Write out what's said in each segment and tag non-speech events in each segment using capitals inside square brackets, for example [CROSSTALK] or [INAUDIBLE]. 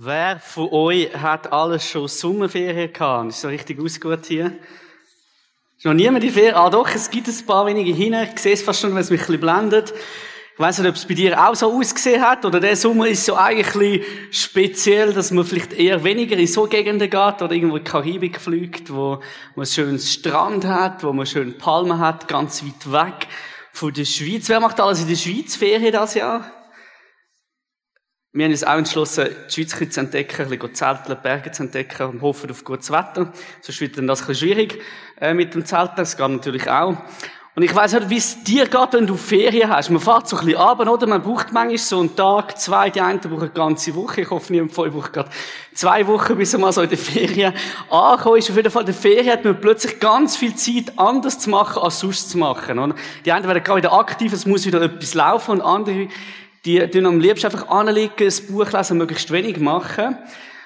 Wer von euch hat alles schon Sommerferien gehabt? Ist so richtig ausgut hier? Ist noch niemand in Ferien? Ah doch, es gibt ein paar wenige hin. Ich sehe es fast schon, wenn es mich ein bisschen blendet. Ich weiss nicht, ob es bei dir auch so ausgesehen hat, oder der Sommer ist so eigentlich speziell, dass man vielleicht eher weniger in so Gegenden geht, oder irgendwo in die Karibik fliegt, wo man einen schönen Strand hat, wo man schöne Palmen hat, ganz weit weg von der Schweiz. Wer macht alles in der Schweiz Ferien das Jahr? Wir haben uns auch entschlossen, die Schweiz zu entdecken, ein bisschen zelteln, Berge zu entdecken und hoffen auf gutes Wetter. Sonst wird dann das ein bisschen schwierig äh, mit dem Zelten. Das geht natürlich auch. Und ich weiss nicht, wie es dir geht, wenn du Ferien hast. Man fährt so ein bisschen runter, oder? Man braucht manchmal so einen Tag, zwei, die einen brauchen eine ganze Woche. Ich hoffe, niemand von euch braucht gerade zwei Wochen, bis man mal so in der Ferien angekommen ist. Auf jeden Fall, in der Ferien hat man plötzlich ganz viel Zeit, anders zu machen, als sonst zu machen. Oder? Die einen werden gerade wieder aktiv, es muss wieder etwas laufen, und andere die tun am liebsten einfach anlegen, ein Buch lesen, möglichst wenig machen.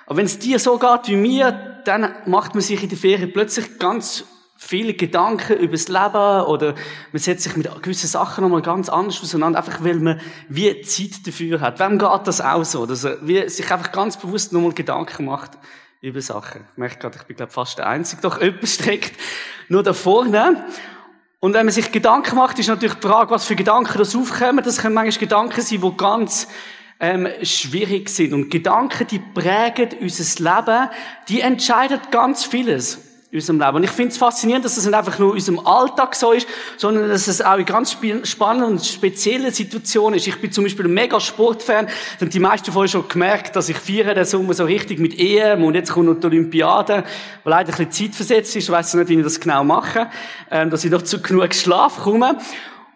Aber wenn es dir so geht wie mir, dann macht man sich in der Ferien plötzlich ganz viele Gedanken über das Leben oder man setzt sich mit gewissen Sachen nochmal ganz anders auseinander, einfach weil man wie Zeit dafür hat. Wem geht das auch so, dass er wie sich einfach ganz bewusst nochmal Gedanken macht über Sachen. Ich merke gerade, ich bin glaube fast der Einzige, doch [LAUGHS] jemand streckt nur da vorne. Und wenn man sich Gedanken macht, ist natürlich die Frage, was für Gedanken das aufkommen. Das können manchmal Gedanken sein, die ganz ähm, schwierig sind. Und Gedanken, die prägen unser Leben, die entscheiden ganz vieles in unserem Leben. Und ich finde es faszinierend, dass es nicht einfach nur in unserem Alltag so ist, sondern dass es auch in ganz spannenden und speziellen Situationen ist. Ich bin zum Beispiel ein mega Sportfan. Haben die meisten von euch schon gemerkt, dass ich feiere den Sommer so richtig mit EM und jetzt kommt noch die Olympiade, wo leider ein bisschen zeitversetzt ist. Ich weiss nicht, wie ich das genau mache, ähm, dass ich noch zu genug Schlaf komme.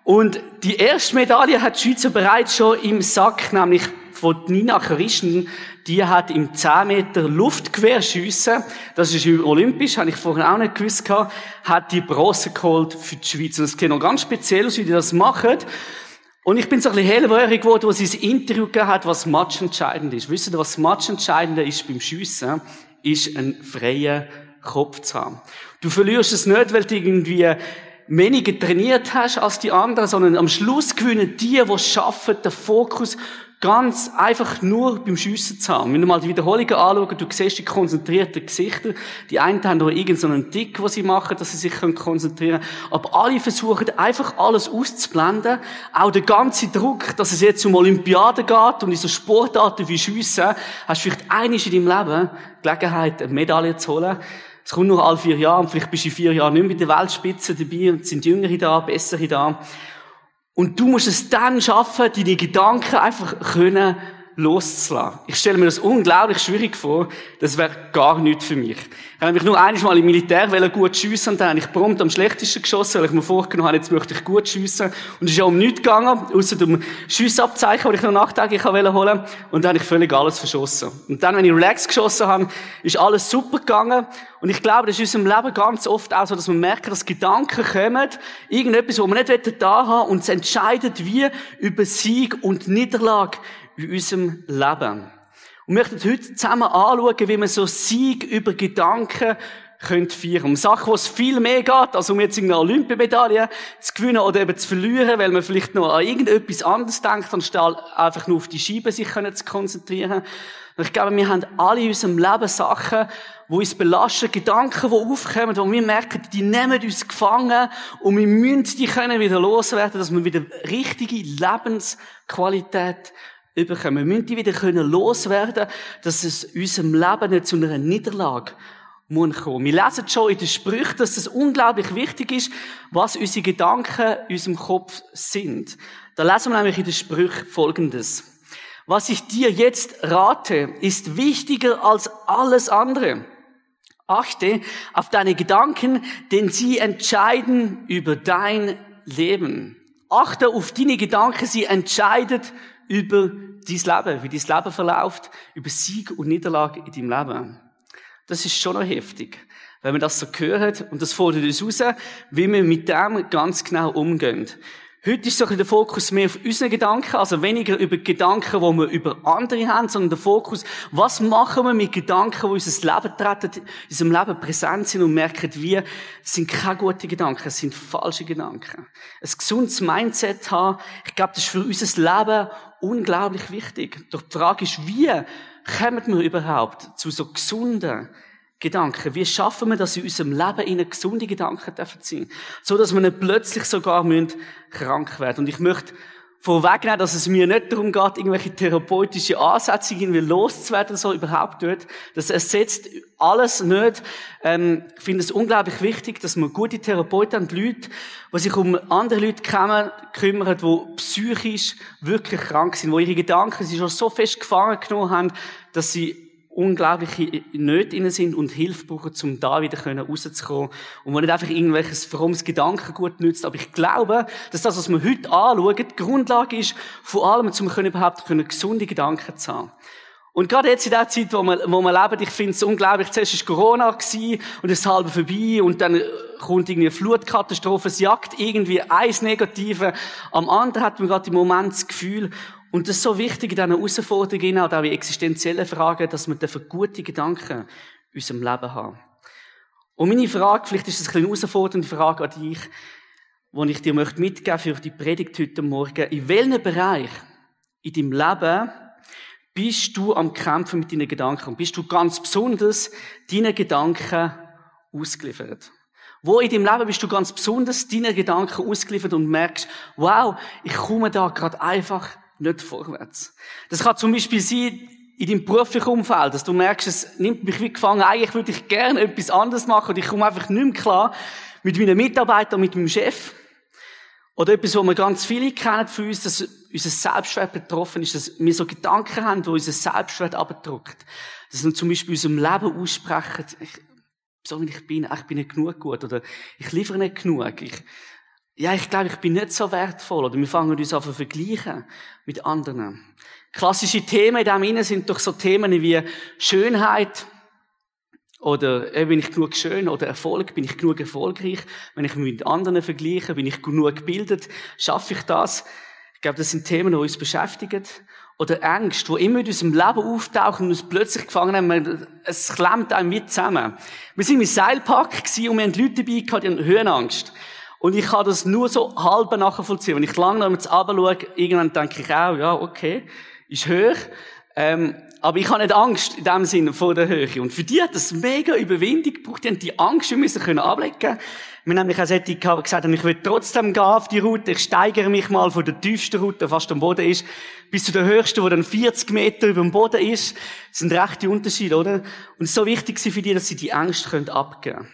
Und die erste Medaille hat die Schweizer bereits schon im Sack, nämlich von Nina Christen, die hat im 10 Meter Luftquerschiessen, das ist olympisch, habe ich vorhin auch nicht gewusst gehabt, hat die Bronze geholt für die Schweiz. Und es sieht noch ganz speziell aus, wie die das machen. Und ich bin so ein bisschen hellwörig geworden, wo sie ein Interview gegeben hat, was matchentscheidend ist. Wisst ihr, was matchentscheidend ist beim Schiessen? Ist ein freier Kopf zu haben. Du verlierst es nicht, weil du irgendwie weniger trainiert hast als die anderen, sondern am Schluss gewinnen die, die schaffen, den Fokus ganz einfach nur beim Schiessen zu haben. Wenn du mal die Wiederholungen anschaust, du siehst die konzentrierten Gesichter. Die einen haben noch irgendeinen Tick, was sie machen, dass sie sich konzentrieren können. Aber alle versuchen einfach alles auszublenden. Auch der ganze Druck, dass es jetzt um Olympiaden geht und in so Sportarten wie Schiessen, hast du vielleicht einmal in deinem Leben Gelegenheit, eine Medaille zu holen. Es kommt nur alle vier Jahre und vielleicht bist du in vier Jahren nicht mehr bei der Weltspitze dabei und sind Jüngere da, Bessere da. Und du musst es dann schaffen, deine Gedanken einfach können loszulassen. Ich stelle mir das unglaublich schwierig vor. Das wäre gar nichts für mich. Ich habe mich nur einmal im Militär gut schiessen und dann habe ich prompt am schlechtesten geschossen, weil ich mir vorgenommen habe, jetzt möchte ich gut schiessen. Und es ist ja um nichts gegangen, außer um Schussabzeichen, die ich noch nachträglich holen wollte. Und dann habe ich völlig alles verschossen. Und dann, wenn ich relax geschossen habe, ist alles super gegangen. Und ich glaube, das ist in unserem Leben ganz oft auch so, dass wir merken, dass Gedanken kommen, irgendetwas, wo wir nicht da haben und es entscheidet wie über Sieg und Niederlage in unserem Leben. Und wir möchten heute zusammen anschauen, wie man so Sieg über Gedanken könnt feiern. Um Sachen, wo es viel mehr geht, als um jetzt eine Olympiamedaille zu gewinnen oder eben zu verlieren, weil man vielleicht noch an irgendetwas anderes denkt, anstatt einfach nur auf die Scheibe sich zu konzentrieren. Und ich glaube, wir haben alle in unserem Leben Sachen, die uns belasten, Gedanken, die aufkommen, wo wir merken, die nehmen uns gefangen und wir müssen die können wieder loswerden, dass wir wieder richtige Lebensqualität überkommen. Wir müssen die wieder können loswerden, dass es unserem Leben nicht zu einer Niederlage muss. Wir lesen schon in den Sprüchen, dass es unglaublich wichtig ist, was unsere Gedanken in unserem Kopf sind. Da lesen wir nämlich in den Sprüchen Folgendes. Was ich dir jetzt rate, ist wichtiger als alles andere. Achte auf deine Gedanken, denn sie entscheiden über dein Leben. Achte auf deine Gedanken, sie entscheiden über dein Leben, wie dein Leben verläuft, über Sieg und Niederlage in deinem Leben. Das ist schon noch heftig. Wenn man das so hört, und das fordert uns raus, wie wir mit dem ganz genau umgehen. Heute ist so ein der Fokus mehr auf unsere Gedanken, also weniger über Gedanken, die wir über andere haben, sondern der Fokus, was machen wir mit Gedanken, die unser Leben treten, in unserem Leben präsent sind und merken, wir, sind keine guten Gedanken, es sind falsche Gedanken. Ein gesundes Mindset haben, ich glaube, das ist für unser Leben unglaublich wichtig. Doch die Frage ist, wie kommen wir überhaupt zu so gesunden Gedanken? Wie schaffen wir, dass in unserem Leben in gesunde Gedanken dürfen sein? So, dass wir nicht plötzlich sogar krank werden. Und ich möchte vorwegnehmen, dass es mir nicht darum geht, irgendwelche therapeutische Ansätze irgendwie loszuwerden, so überhaupt nicht. Das ersetzt alles nicht. Ähm, ich finde es unglaublich wichtig, dass man gute Therapeuten und Leute, die sich um andere Leute kümmern, kümmern, die psychisch wirklich krank sind, wo ihre Gedanken sie schon so fest gefangen genommen haben, dass sie unglaubliche Nöte innen sind und Hilfe brauchen, um da wieder rauszukommen. Und wo nicht einfach irgendwelches frommes Gedankengut nützt. Aber ich glaube, dass das, was wir heute anschauen, die Grundlage ist, vor allem, um überhaupt gesunde Gedanken zu haben. Und gerade jetzt in der Zeit, wo wir, wo wir leben, ich finde es unglaublich, zuerst war Corona und es ist halb vorbei und dann kommt irgendwie eine Flutkatastrophe, es jagt irgendwie eins Negative. Am anderen hat man gerade im Moment das Gefühl, und das ist so wichtig in diesen Herausforderungen, auch in existenziellen Fragen, dass wir gute Gedanken in unserem Leben haben. Und meine Frage, vielleicht ist es eine herausfordernde Frage an dich, die ich dir mitgeben möchte für die Predigt heute Morgen. In welchem Bereich in deinem Leben bist du am Kämpfen mit deinen Gedanken? Und bist du ganz besonders deinen Gedanken ausgeliefert? Wo in deinem Leben bist du ganz besonders deinen Gedanken ausgeliefert und merkst, wow, ich komme da gerade einfach nicht vorwärts. Das kann zum Beispiel sein, in deinem beruflichen Umfeld, dass du merkst, es nimmt mich wie gefangen, eigentlich würde ich gerne etwas anderes machen und ich komme einfach nicht mehr klar mit meinen Mitarbeitern, mit meinem Chef. Oder etwas, wo wir ganz viele kennen für uns, dass unser Selbstwert betroffen ist, dass wir so Gedanken haben, die unser Selbstwert abdrückt. Dass wir zum Beispiel unserem Leben aussprechen, ich, so wie ich bin, ich bin nicht genug gut, oder ich liefere nicht genug, ich, ja, ich glaube, ich bin nicht so wertvoll. Oder wir fangen uns an zu vergleichen mit anderen. Klassische Themen in dem Innen sind doch so Themen wie Schönheit, oder äh, bin ich genug schön oder Erfolg, bin ich genug erfolgreich, wenn ich mich mit anderen vergleiche, bin ich genug gebildet, schaffe ich das? Ich glaube, das sind Themen, die uns beschäftigen. Oder Ängste, die immer in unserem Leben auftauchen und uns plötzlich gefangen haben, es klemmt einem mit zusammen. Wir sind im Seilpark und wir haben Leute dabei die haben Höhenangst. Und ich kann das nur so halb nachvollziehen. Wenn ich lange noch jetzt schaue, irgendwann denke ich auch, ja, okay, ist hoch. Ähm, aber ich habe nicht Angst in dem Sinne vor der Höhe. Und für die hat das mega Überwindung gebraucht. Die haben die Angst schon müssen können ablegen. Wir haben nämlich auch solche gehabt, gesagt, ich will trotzdem gehen auf die Route. Ich steigere mich mal von der tiefsten Route, die fast am Boden ist, bis zu der höchsten, die dann 40 Meter über dem Boden ist. Das sind rechte Unterschiede, oder? Und es ist so wichtig für die, dass sie die Angst abgeben können.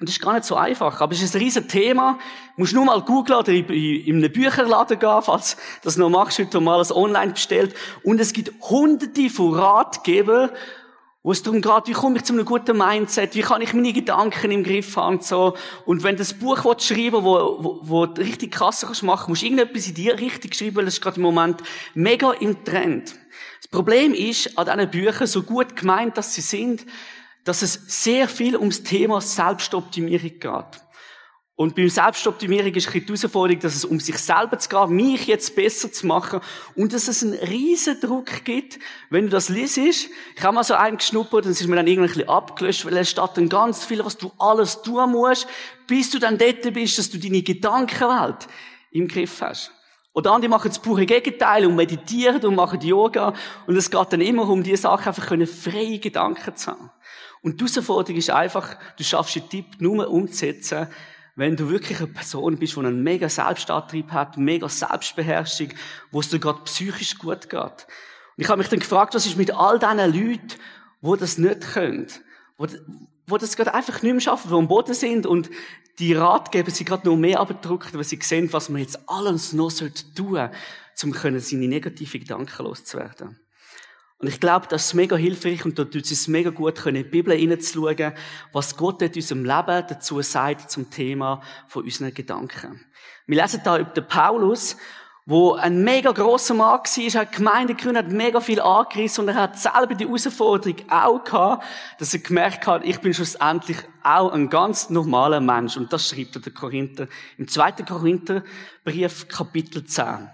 Und das ist gar nicht so einfach. Aber es ist ein riesen Thema. Du musst nur mal googeln oder in einem Bücherladen gehen, falls du das noch machst, heute mal alles online bestellt. Und es gibt hunderte von Ratgebern, wo es darum geht, wie komme ich zu einem guten Mindset, wie kann ich meine Gedanken im Griff haben und so. Und wenn du das Buch schreiben wo, wo, wo du richtig krass kannst machen, musst du irgendetwas in dir richtig schreiben, weil das ist gerade im Moment mega im Trend. Das Problem ist, an diesen Büchern, so gut gemeint, dass sie sind, dass es sehr viel ums Thema Selbstoptimierung geht. Und beim Selbstoptimierung ist die Herausforderung, dass es um sich selber zu gehen, mich jetzt besser zu machen und dass es einen riesen Druck gibt, wenn du das liest. Ich habe mal so einen geschnuppert und es ist mir dann irgendwie abgelöscht, weil es steht dann ganz viel, was du alles tun musst, bis du dann dort bist, dass du deine Gedankenwelt im Griff hast. Oder andere machen das pure Gegenteil und meditieren und machen Yoga und es geht dann immer um die Sache, einfach freie Gedanken zu haben. Und die Herausforderung ist einfach, du schaffst den Tipp nur umzusetzen, wenn du wirklich eine Person bist, die einen mega Selbstantrieb hat, mega Selbstbeherrschung, wo es dir gerade psychisch gut geht. Und ich habe mich dann gefragt, was ist mit all diesen Leuten, die das nicht können, wo, wo das gerade einfach nicht mehr schaffen, die am Boden sind und die Ratgeber sie gerade noch mehr abgedruckt, weil sie sehen, was man jetzt alles noch tun sollte, um seine negativen Gedanken loszuwerden. Und ich glaube, das ist mega hilfreich und da tut es uns mega gut, in die Bibel hineinzuschauen, was Gott in unserem Leben dazu sagt zum Thema von unseren Gedanken. Wir lesen da über den Paulus, wo ein mega grosser Mann war, hat Gemeinde gegründet, hat mega viel angerissen und er hat selber die Herausforderung auch gehabt, dass er gemerkt hat, ich bin schlussendlich auch ein ganz normaler Mensch. Und das schreibt er der Korinther im zweiten Korintherbrief, Kapitel 10.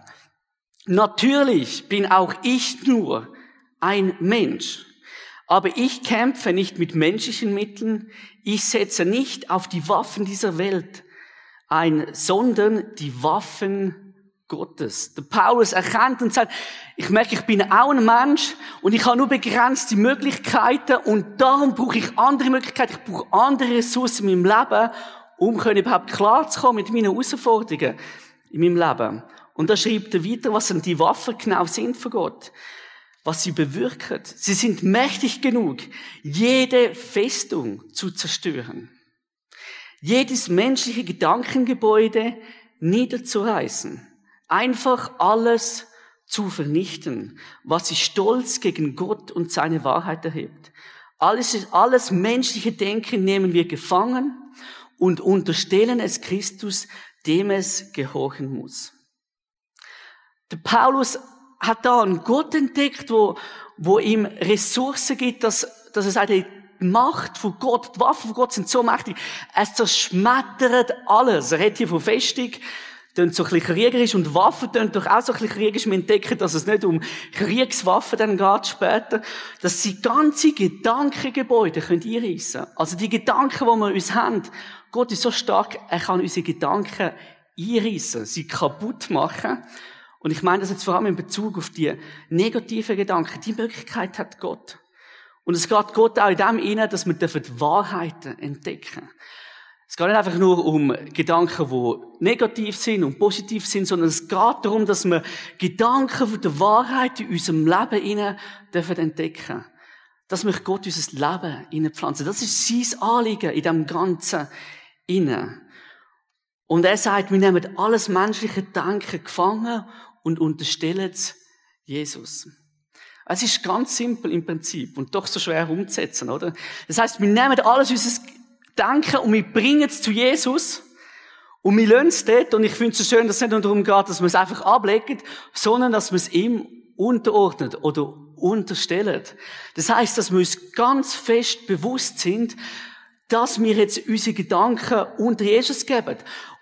Natürlich bin auch ich nur ein Mensch. Aber ich kämpfe nicht mit menschlichen Mitteln. Ich setze nicht auf die Waffen dieser Welt ein, sondern die Waffen Gottes. Der Paulus erkennt und sagt, ich merke, ich bin auch ein Mensch und ich habe nur begrenzte Möglichkeiten und darum brauche ich andere Möglichkeiten, ich brauche andere Ressourcen in meinem Leben, um überhaupt klarzukommen mit meinen Herausforderungen in meinem Leben. Und da schreibt er weiter, was denn die Waffen genau sind von Gott. Was sie bewirken. Sie sind mächtig genug, jede Festung zu zerstören. Jedes menschliche Gedankengebäude niederzureißen. Einfach alles zu vernichten, was sich stolz gegen Gott und seine Wahrheit erhebt. Alles, alles menschliche Denken nehmen wir gefangen und unterstellen es Christus, dem es gehorchen muss. Der Paulus hat da einen Gott entdeckt, wo, wo ihm Ressourcen gibt, dass, dass er sagt, die Macht von Gott, die Waffen von Gott sind so mächtig. Es zerschmettert alles. Er redet hier von Festung, tönt so ein bisschen kriegerisch und Waffen tönt doch auch so ein bisschen kriegerisch. Wir entdecken, dass es nicht um Kriegswaffen dann geht später, dass sie ganze Gedankengebäude können einreissen. Also die Gedanken, die wir uns haben, Gott ist so stark, er kann unsere Gedanken einreissen, sie kaputt machen. Und ich meine das jetzt vor allem in Bezug auf die negativen Gedanken. Die Möglichkeit hat Gott. Und es geht Gott auch in dem inne, dass wir die Wahrheiten entdecken. Es geht nicht einfach nur um Gedanken, die negativ sind und positiv sind, sondern es geht darum, dass wir Gedanken von der Wahrheit in unserem Leben innen dürfen entdecken. Das möchte Gott unser Leben innepflanzen. Das ist sein Anliegen in dem Ganzen innen. Und er sagt, wir nehmen alles menschliche Denken gefangen und unterstellen es Jesus. Es ist ganz simpel im Prinzip und doch so schwer umzusetzen, oder? Das heißt, wir nehmen alles unser Denken und wir bringen es zu Jesus und wir lassen es dort und ich finde es so schön, dass es nicht nur darum geht, dass wir es einfach ablegen, sondern dass wir es ihm unterordnet oder unterstellt. Das heißt, dass wir uns ganz fest bewusst sind, dass wir jetzt unsere Gedanken unter Jesus geben.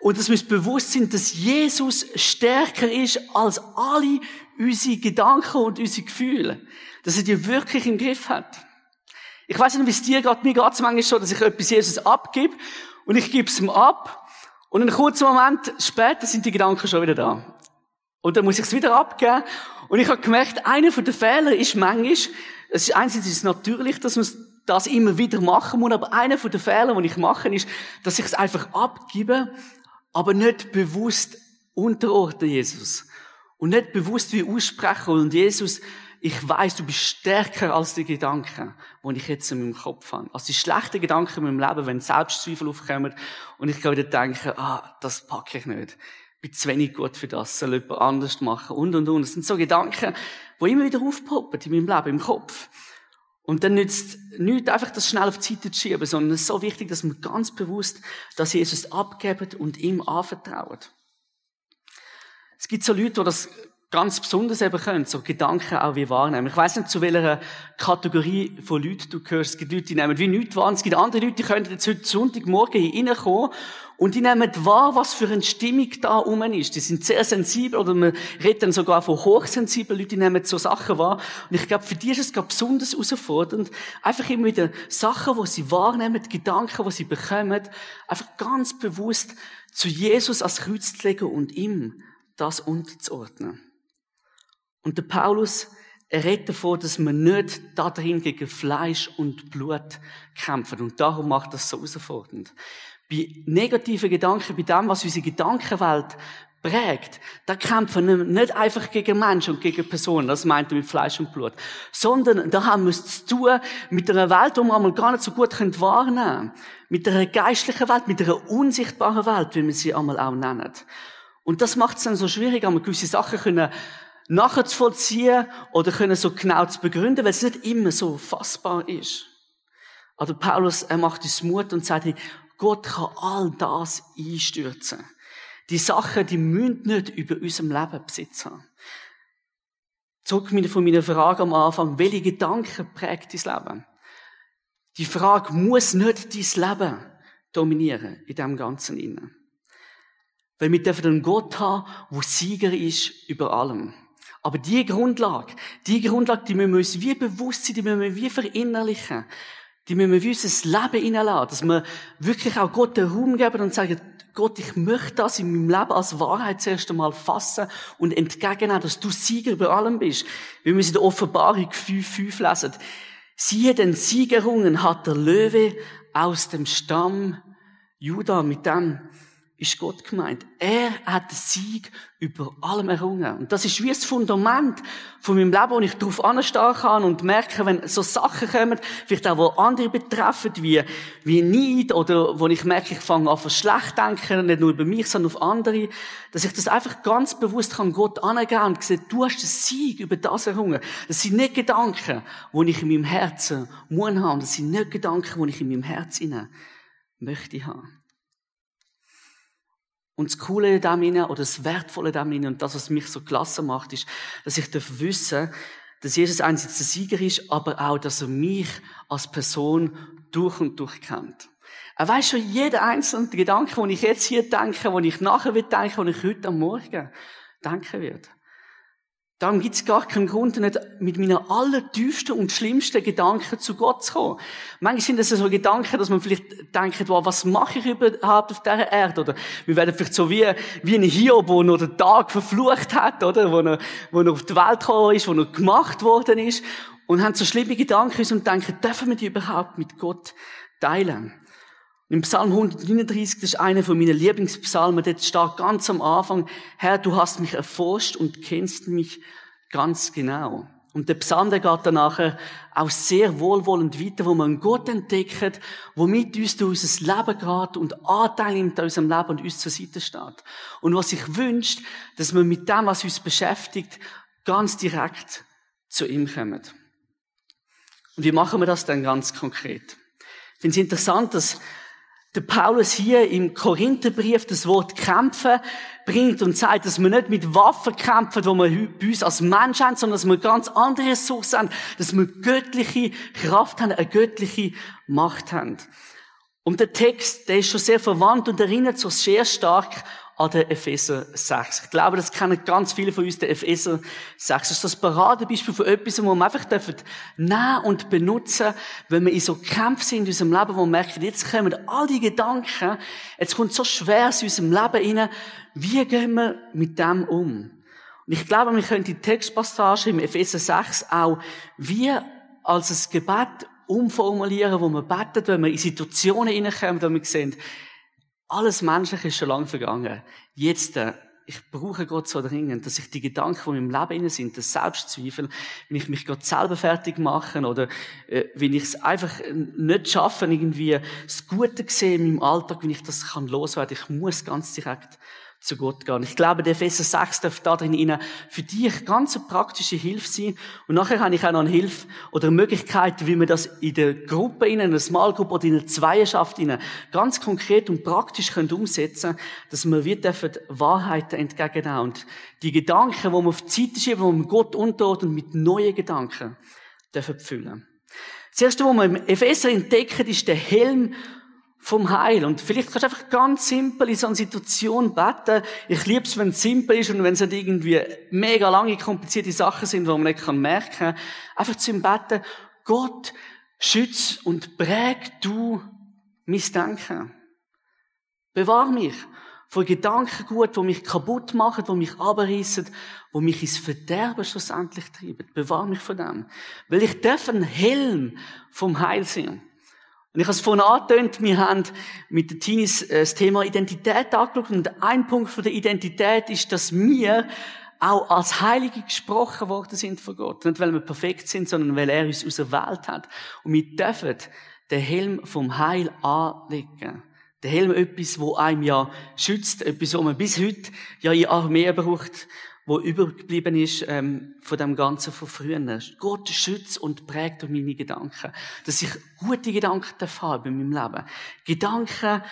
Und dass wir uns bewusst sind, dass Jesus stärker ist als alle unsere Gedanken und unsere Gefühle. Dass er die wirklich im Griff hat. Ich weiß nicht, wie es dir geht. Mir geht es manchmal so, dass ich etwas Jesus abgebe und ich gebe es ihm ab. Und einen kurzen Moment später sind die Gedanken schon wieder da. Und dann muss ich es wieder abgeben. Und ich habe gemerkt, einer der Fehler ist manchmal, es ist einerseits ist natürlich, dass man das immer wieder machen muss. Aber einer von den Fehlern, die ich mache, ist, dass ich es einfach abgebe, aber nicht bewusst unterordne Jesus. Und nicht bewusst wie aussprechen. Und Jesus, ich weiß, du bist stärker als die Gedanken, die ich jetzt in meinem Kopf habe. Als die schlechten Gedanken in meinem Leben, wenn Selbstzweifel aufkommen und ich wieder denke, ah, das packe ich nicht. Ich bin zu wenig gut für das, soll jemand anders machen und, und, und. Das sind so Gedanken, die immer wieder aufpoppen in meinem Leben, im Kopf. Und dann nützt nicht einfach das schnell auf die Seite zu schieben, sondern es ist so wichtig, dass wir ganz bewusst, dass Jesus abgeben und ihm anvertrauen. Es gibt so Leute, die das ganz besonders eben können, so Gedanken auch wie wahrnehmen. Ich weiß nicht, zu welcher Kategorie von Leuten du gehörst. Es gibt Leute, die nehmen wie nichts wahr. Es gibt andere Leute, die können jetzt heute Sonntagmorgen hier reinkommen und die nehmen wahr, was für eine Stimmung da rum ist. Die sind sehr sensibel oder man redet dann sogar von hochsensiblen Leuten, die nehmen so Sachen wahr. Und ich glaube, für die ist es gerade besonders herausfordernd, einfach immer wieder Sachen, die sie wahrnehmen, Gedanken, die sie bekommen, einfach ganz bewusst zu Jesus als Kreuz zu legen und ihm das unterzuordnen. Und der Paulus, er redet davon, dass man nicht da drin gegen Fleisch und Blut kämpfen. Und darum macht das so herausfordernd. Bei negativen Gedanken, bei dem, was unsere Gedankenwelt prägt, da kämpfen wir nicht einfach gegen Menschen und gegen Personen, das meint er mit Fleisch und Blut, sondern da haben wir es zu tun mit einer Welt, die wir einmal gar nicht so gut wahrnehmen können. Mit einer geistlichen Welt, mit einer unsichtbaren Welt, wie wir sie einmal auch nennen. Und das macht es dann so schwierig, einmal gewisse Sachen können nachzuvollziehen oder können so genau zu begründen, weil es nicht immer so fassbar ist. Aber Paulus, er macht uns Mut und sagt, Gott kann all das einstürzen. Die Sachen, die müssen nicht über unserem Leben Besitz haben. Zurück von meiner Frage am Anfang, welche Gedanken prägt dein Leben? Die Frage muss nicht dein Leben dominieren in dem Ganzen innen. Weil wir dürfen einen Gott haben, der Sieger ist über allem. Aber die Grundlage, die Grundlage, die müssen wir uns wie bewusst sein, die müssen wir wie verinnerlichen. Die müssen wir wie unser Leben hineinlassen, dass wir wirklich auch Gott den Raum geben und sagen, Gott, ich möchte das in meinem Leben als Wahrheit zuerst einmal fassen und entgegennehmen, dass du Sieger über allem bist. Wie wir es in der Offenbarung 5,5 lesen. Siehe, den Siegerungen hat der Löwe aus dem Stamm Judah mit dem ist Gott gemeint. Er hat den Sieg über allem errungen. Und das ist wie das Fundament von meinem Leben, wo ich darauf anstehen kann und merke, wenn so Sachen kommen, vielleicht auch, wo andere betreffen, wie, wie Neid, oder wo ich merke, ich fange an, schlecht denken, nicht nur über mich, sondern auf andere, dass ich das einfach ganz bewusst kann Gott angeben und sehen, du hast den Sieg über das errungen. Das sind nicht Gedanken, die ich in meinem Herzen muss haben. Das sind nicht Gedanken, die ich in meinem Herzen möchte haben. Und das Coole dem oder das Wertvolle dem und das, was mich so klasse macht, ist, dass ich darf wissen, dass Jesus einerseits der Sieger ist, aber auch, dass er mich als Person durch und durch kennt. Er weiß schon jeden einzelnen Gedanken, den ich jetzt hier denke, den ich nachher wird denken, den ich heute am Morgen denken werde. Darum gibt es gar keinen Grund, nicht mit meinen allertiefsten und schlimmsten Gedanken zu Gott zu kommen. Manchmal sind das so Gedanken, dass man vielleicht denkt, wow, was mache ich überhaupt auf dieser Erde? Oder wir werden vielleicht so wie, wie ein Hiob, der noch den Tag verflucht hat, oder? Wo er, wo er auf die Welt gekommen ist, wo er gemacht worden ist. Und haben so schlimme Gedanken und denken, dürfen wir die überhaupt mit Gott teilen? Im Psalm 139, das ist einer von meinen Lieblingspsalmen, dort steht ganz am Anfang, Herr, du hast mich erforscht und kennst mich ganz genau. Und der Psalm, der geht danach auch sehr wohlwollend weiter, wo man Gott entdeckt, womit uns durch unser Leben geht und Anteil nimmt an unserem Leben und uns zur Seite steht. Und was sich wünscht, dass wir mit dem, was uns beschäftigt, ganz direkt zu ihm kommen. Und wie machen wir das denn ganz konkret? Ich finde es interessant, dass der Paulus hier im Korintherbrief das Wort kämpfen bringt und sagt, dass wir nicht mit Waffen kämpfen, wo wir bei uns als Mensch haben, sondern dass wir ganz andere Ressourcen haben, dass wir göttliche Kraft haben, eine göttliche Macht haben. Und der Text, der ist schon sehr verwandt und erinnert so sehr stark an den Epheser 6. Ich glaube, das kennen ganz viele von uns, der Epheser 6. Das ist das Paradebeispiel von etwas, wo wir einfach nehmen und benutzen, wenn wir in so Kämpfen sind in unserem Leben, wo wir merken, jetzt kommen all die Gedanken, jetzt kommt so schwer in unserem Leben rein, wie gehen wir mit dem um? Und ich glaube, wir können die Textpassage im Epheser 6 auch wie als ein Gebet umformulieren, wo wir beten, wenn wir in Situationen hineinkommen, wo wir sehen, alles Menschliche ist schon lange vergangen. Jetzt, äh, ich brauche Gott so dringend, dass ich die Gedanken, die in meinem Leben sind, das Selbstzweifel, wenn ich mich Gott selber fertig mache oder äh, wenn ich es einfach nicht schaffe, irgendwie das Gute gesehen in meinem Alltag, wenn ich das kann loswerden, ich muss ganz direkt zu Gott gehen. Ich glaube, der Epheser 6 darf da drin für dich ganz eine praktische Hilfe sein. Und nachher habe ich auch noch eine Hilfe oder eine Möglichkeit, wie man das in der Gruppe, in einer Small Group oder in einer Zweierschaft ganz konkret und praktisch können umsetzen dass wir wir dürfen Wahrheiten entgegennehmen und die Gedanken, die wir auf die Seite schieben, die wir Gott unterordnen, mit neuen Gedanken dürfen füllen. Das erste, was wir im Epheser entdecken, ist der Helm vom Heil. Und vielleicht kannst du einfach ganz simpel in so einer Situation beten. Ich liebe es, wenn es simpel ist und wenn es nicht irgendwie mega lange, komplizierte Sachen sind, die man nicht merken kann. Einfach zu ihm beten, Gott, schütz und präg du mein Denken. Bewahr mich von Gedankengut, die mich kaputt machen, die mich abreißen, die mich ins Verderben schlussendlich treiben. Bewahr mich von dem. Weil ich darf ein Helm vom Heil sein. Und ich habe es vorhin angetönt, wir haben mit den Teenies äh, das Thema Identität angeschaut und ein Punkt von der Identität ist, dass wir auch als Heilige gesprochen worden sind von Gott. Nicht, weil wir perfekt sind, sondern weil er uns auserwählt hat. Und wir dürfen den Helm vom Heil anlegen. Der Helm etwas, wo einem ja schützt, etwas, wo man bis heute ja in Armee braucht wo übergeblieben ist ähm, von dem Ganzen von früher. Gott schützt und prägt durch meine Gedanken. Dass ich gute Gedanken haben in meinem Leben. Gedanken,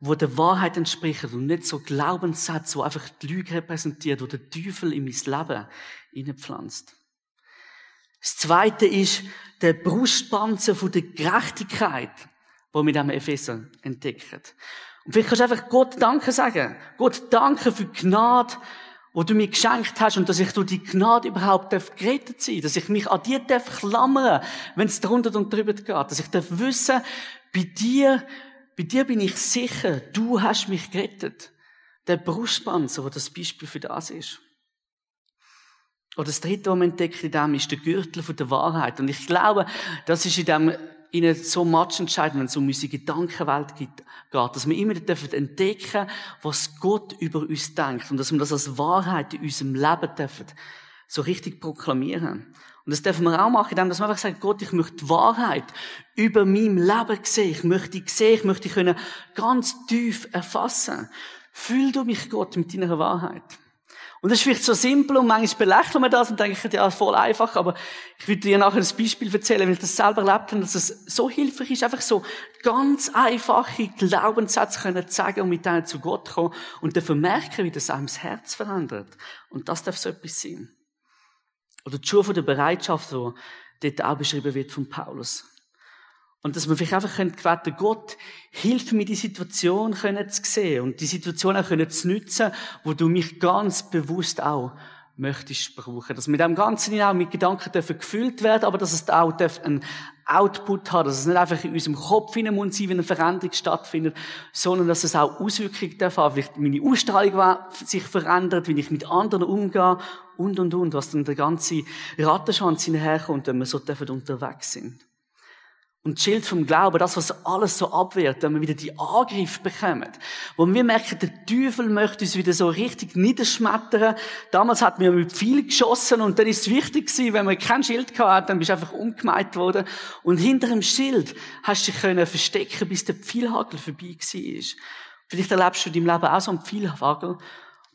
wo der Wahrheit entsprechen und nicht so Glaubenssätze, wo einfach die Lüge repräsentiert, wo der Teufel in mein Leben hineinpflanzt. Das Zweite ist der Brustpanzer von der Gerechtigkeit, wo mit dem Epheser entdecken. Und vielleicht kannst du einfach Gott Danke sagen. Gott Danke für die Gnade, wo du mir geschenkt hast und dass ich durch die Gnade überhaupt darf gerettet sein, dass ich mich an dir darf klammern, wenn es drunter und drüber geht, dass ich darf wissen, bei dir bei dir bin ich sicher, du hast mich gerettet. Der Brustpanzer, wo das Beispiel für das ist. Oder das dritte, was man entdeckt in dem, ist der Gürtel der Wahrheit. Und ich glaube, das ist in dem, ihnen so much entscheidend, wenn es um unsere Gedankenwelt geht, dass wir immer dürfen entdecken, was Gott über uns denkt. Und dass wir das als Wahrheit in unserem Leben dürfen, so richtig proklamieren. Und das dürfen wir auch machen, indem wir einfach sagen, Gott, ich möchte die Wahrheit über mein Leben sehen. Ich möchte sehen, ich möchte können ganz tief erfassen. Fühl du mich, Gott, mit deiner Wahrheit. Und das ist vielleicht so simpel und manchmal belächeln wir das und denken, ja, voll einfach, aber ich will dir nachher ein Beispiel erzählen, weil ich das selber erlebt habe, dass es so hilfreich ist, einfach so ganz einfache Glaubenssätze können sagen und mit denen zu Gott kommen und dann merken, wie das einem das Herz verändert. Und das darf so etwas sein. Oder die Schuhe von der Bereitschaft, wo dort auch beschrieben wird von Paulus. Und dass man vielleicht einfach gebeten Gott, hilf mir, die Situation können zu sehen und die Situation auch können zu nutzen, wo du mich ganz bewusst auch möchtest brauchen. Dass mit dem Ganzen auch mit Gedanken dürfen gefüllt werden, aber dass es auch einen Output hat, dass es nicht einfach in unserem Kopf hinein muss sein, wenn eine Veränderung stattfindet, sondern dass es auch Auswirkungen darf haben. Vielleicht meine Ausstrahlung sich verändert, wie ich mit anderen umgehe und, und, und, was dann der ganze Rattenschwanz hinherkommt, wenn wir so unterwegs sind. Und Schild vom Glauben, das, was alles so abwehrt, wenn wir wieder die Angriff bekommen. Wo wir merken, der Teufel möchte uns wieder so richtig niederschmettern. Damals hat mir mit viel geschossen und dann ist es wichtig gewesen, wenn man kein Schild hatte, dann bist du einfach umgemeint worden. Und hinter dem Schild hast du dich können verstecken, bis der Pfeilhagel vorbei war. Vielleicht erlebst du in deinem Leben auch so einen Pfeilhagel.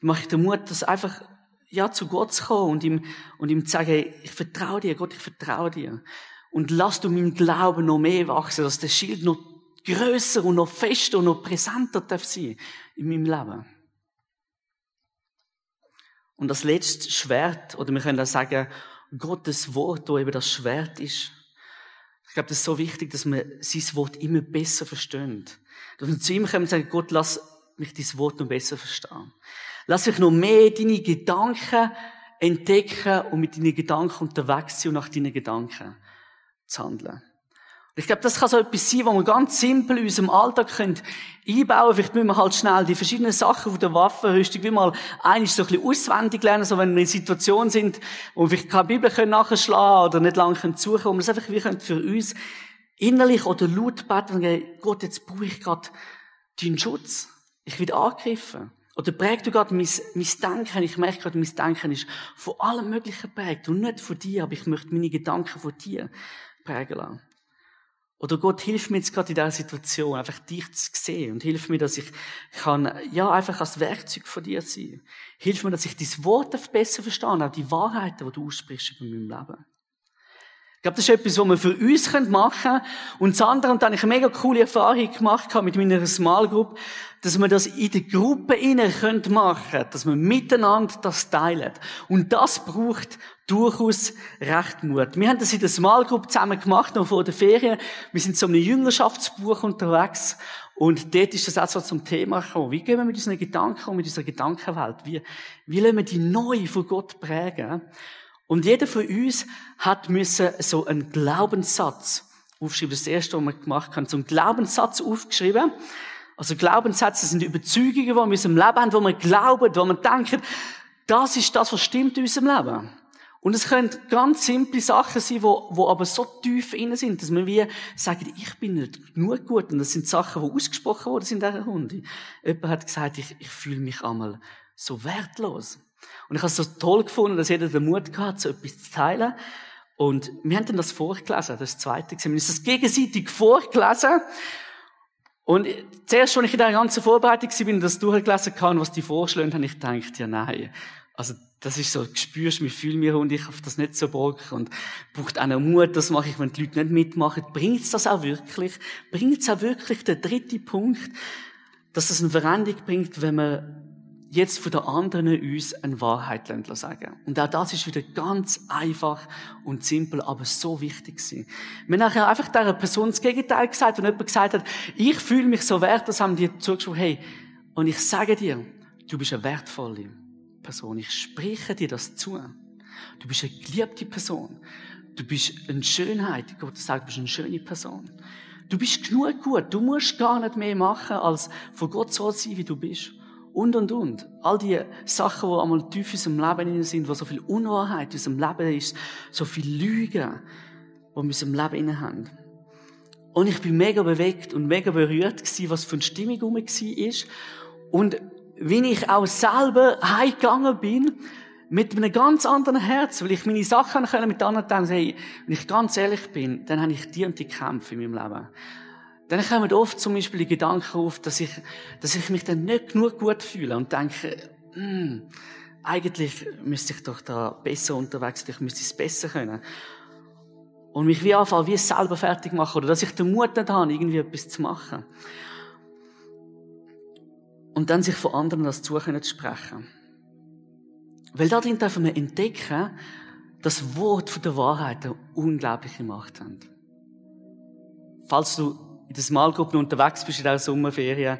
Mache ich den Mut, das einfach, ja, zu Gott zu kommen und ihm, und ihm zu sagen, ich vertraue dir, Gott, ich vertraue dir. Und lass du meinen Glauben noch mehr wachsen, dass der Schild noch größer und noch fester und noch präsenter darf sein in meinem Leben. Und das letzte Schwert, oder wir können auch sagen, Gottes Wort, wo eben das Schwert ist. Ich glaube, das ist so wichtig, dass wir sein Wort immer besser verstehen. Dass wir zu ihm kommen und sagen, Gott, lass mich dein Wort noch besser verstehen. Lass mich noch mehr deine Gedanken entdecken und mit deinen Gedanken unterwegs sein und nach deinen Gedanken zu handeln. Ich glaube, das kann so etwas sein, was wir ganz simpel in unserem Alltag können einbauen Vielleicht müssen wir halt schnell die verschiedenen Sachen von der Waffenrüstung wie mal eines so ein bisschen auswendig lernen, so wenn wir in Situationen sind, wo wir vielleicht keine Bibel können nachschlagen oder nicht lange können suchen, wo wir es einfach wie können für uns innerlich oder laut beten und sagen, Gott, jetzt brauche ich gerade deinen Schutz. Ich werde angegriffen. Oder prägt du gerade mein, mein Denken? Ich merke gerade, mein Denken ist von allem Möglichen geprägt und nicht von dir, aber ich möchte meine Gedanken von dir prägen lassen. Oder Gott, hilf mir jetzt gerade in dieser Situation, einfach dich zu sehen und hilf mir, dass ich kann, ja, einfach als Werkzeug von dir sein. Hilf mir, dass ich dein Wort besser verstehe, auch die Wahrheiten, die du aussprichst über mein Leben. Ich glaube, das ist etwas, was wir für uns machen können. Und das andere, und da habe ich eine mega coole Erfahrung gemacht mit meiner Small Group, dass wir das in der Gruppe innen machen können, dass wir miteinander das teilen. Und das braucht durchaus recht Mut. Wir haben das in der Small Group zusammen gemacht, noch vor der Ferien. Wir sind so einem Jüngerschaftsbuch unterwegs. Und dort ist das auch so zum Thema gekommen. Wie gehen wir mit unseren Gedanken und mit unserer Gedankenwelt? Wie, wie lassen wir die neu von Gott prägen? Und jeder von uns hat müssen so einen Glaubenssatz aufschreiben. Das, erste, was wir gemacht haben, so einen Glaubenssatz aufgeschrieben. Also Glaubenssätze sind Überzeugungen, die wir in unserem Leben haben, wo wir glauben, wo wir denken, das ist das, was stimmt in unserem Leben. Und es können ganz simple Sachen sein, wo aber so tief innen sind, dass wir wie sagen, ich bin nicht genug gut. Und das sind Sachen, die ausgesprochen wurden in dieser Runde. Jemand hat gesagt, ich, ich fühle mich einmal so wertlos. Und ich habe es so toll gefunden, dass jeder den Mut hatte, so etwas zu teilen. Und wir haben dann das vorgelesen, das zweite gesehen. Wir haben das gegenseitig vorgelesen. Und zuerst, als ich in der ganzen Vorbereitung war, das durchgelesen habe, was die vorschlagen, habe ich gedacht, ja nein. Also, das ist so, spürst mich, fühle mich und ich auf das nicht so Bock und braucht auch noch Mut, das mache ich, wenn die Leute nicht mitmachen. Bringt es das auch wirklich? Bringt es auch wirklich der dritte Punkt, dass es eine Veränderung bringt, wenn man jetzt von der anderen uns eine Wahrheit sagen Und auch das ist wieder ganz einfach und simpel, aber so wichtig gewesen. Wir haben einfach dieser Person das Gegenteil gesagt, und jemand gesagt hat, ich fühle mich so wert, das haben die zugesprochen, hey, und ich sage dir, du bist eine wertvolle Person. Ich spreche dir das zu. Du bist eine geliebte Person. Du bist eine Schönheit. Gott sagt, du bist eine schöne Person. Du bist genug gut. Du musst gar nicht mehr machen, als von Gott so sein, wie du bist. Und, und, und. All die Sachen, die einmal tief in unserem Leben sind, wo so viel Unwahrheit in unserem Leben ist, so viel Lügen, die wir in unserem Leben haben. Und ich bin mega bewegt und mega berührt gewesen, was für eine Stimmung um war. Und wie ich auch selber heimgegangen bin, mit einem ganz anderen Herz, weil ich meine Sachen mit anderen teilen, hey, wenn ich ganz ehrlich bin, dann habe ich die und die Kämpfe in meinem Leben. Dann kommen oft zum Beispiel die Gedanken auf, dass ich, dass ich mich dann nicht genug gut fühle und denke, hm, eigentlich müsste ich doch da besser unterwegs sein, ich müsste es besser können. Und mich wie anfangen, wie es selber fertig machen, oder dass ich den Mut nicht habe, irgendwie etwas zu machen. Und dann sich von anderen das zu können sprechen. Weil darin dürfen wir entdecken, dass Wort der Wahrheit eine unglaubliche Macht haben. Falls du in der Smallgruppe unterwegs bist in der Sommerferien,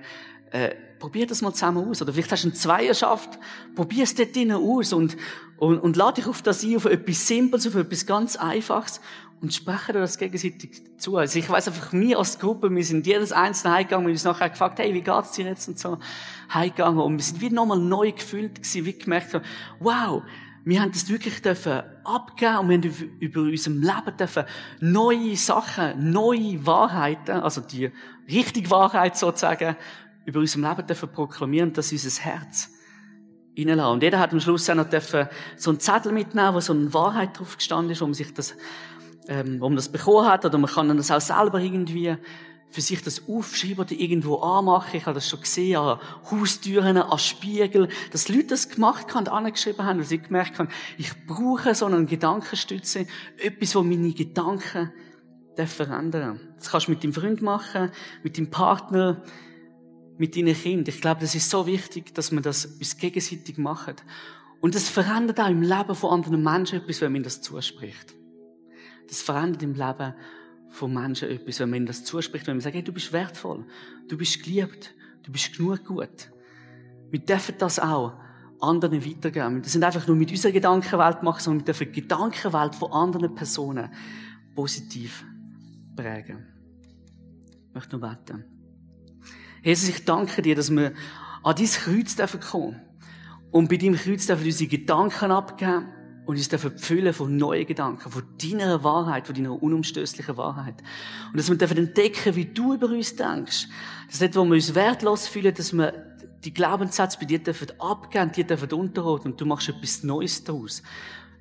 äh, probier das mal zusammen aus. Oder vielleicht hast du eine Zweierschaft, probier es dort drinnen aus und, und, und lade dich auf das ein, auf etwas Simples, auf etwas ganz Einfaches und sprechen das gegenseitig zu. Also ich weiß einfach, wir als Gruppe, wir sind jedes einzelne heimgegangen und uns nachher gefragt, hey, wie geht's dir jetzt und so heimgegangen und wir sind wie nochmal neu gefühlt gewesen, wie gemerkt haben, wow, wir haben das wirklich dürfen abgeben und wir haben über unserem Leben dürfen neue Sachen, neue Wahrheiten, also die richtige Wahrheit sozusagen, über unserem Leben dürfen proklamieren, dass unser Herz reinlassen. Und jeder hat am Schluss auch noch dürfen so einen Zettel mitnehmen, wo so eine Wahrheit drauf gestanden ist, um sich das ähm, man das bekommen hat, oder man kann das auch selber irgendwie für sich das aufschreiben oder irgendwo anmachen. Ich habe das schon gesehen an Haustüren, an Spiegel, dass Leute das gemacht haben, angeschrieben haben, weil sie gemerkt haben, ich brauche so eine Gedankenstütze, etwas, wo meine Gedanken verändern Das kannst du mit deinem Freund machen, mit deinem Partner, mit deinen Kindern. Ich glaube, das ist so wichtig, dass man das uns gegenseitig macht. Und das verändert auch im Leben von anderen Menschen etwas, wenn man das zuspricht. Das verändert im Leben von Menschen etwas, wenn man ihnen das zuspricht, wenn man sagt, hey, du bist wertvoll, du bist geliebt, du bist genug gut. Wir dürfen das auch anderen weitergeben. Das sind einfach nur mit unserer Gedankenwelt machen, sondern wir dürfen die Gedankenwelt von anderen Personen positiv prägen. Ich möchte noch beten. Jesus, ich danke dir, dass wir an dein Kreuz kommen dürfen und bei deinem Kreuz dürfen wir unsere Gedanken abgeben und uns dürfen füllen von neuen Gedanken, von deiner Wahrheit, von deiner unumstößlichen Wahrheit. Und dass wir dürfen entdecken, wie du über uns denkst. Das ist nicht, wo wir uns wertlos fühlen, dass wir die Glaubenssätze bei dir dürfen abgeben, die dürfen unterroten und du machst etwas Neues daraus.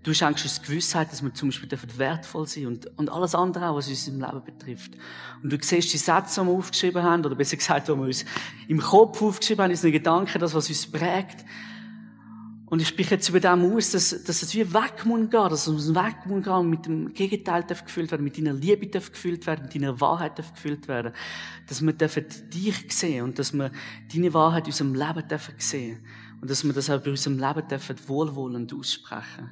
Du schenkst uns Gewissheit, dass wir zum Beispiel dürfen wertvoll sein und, und alles andere auch, was uns im Leben betrifft. Und du siehst die Sätze, die wir aufgeschrieben haben, oder besser gesagt, die wir uns im Kopf aufgeschrieben haben, unsere Gedanken, das, was uns prägt. Und ich spreche jetzt über dem aus, dass, dass es wie weg muss gehen, dass es weg muss gehen und mit dem Gegenteil darf gefüllt werden, mit deiner Liebe darf gefüllt werden, mit deiner Wahrheit darf gefüllt werden. Dass wir dürfen dich sehen und dass wir deine Wahrheit in unserem Leben dürfen sehen. Und dass wir das auch bei unserem Leben dürfen wohlwollend aussprechen.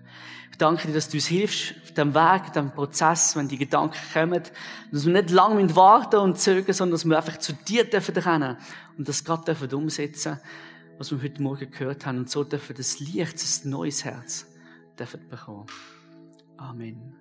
Ich danke dir, dass du uns hilfst auf dem Weg, auf dem Prozess, wenn die Gedanken kommen, dass wir nicht lange warten und zögern, sondern dass wir einfach zu dir dürfen rennen und das Gott dürfen umsetzen was wir heute Morgen gehört haben. Und so dürfen das Licht, das neues Herz, dürfen bekommen. Amen.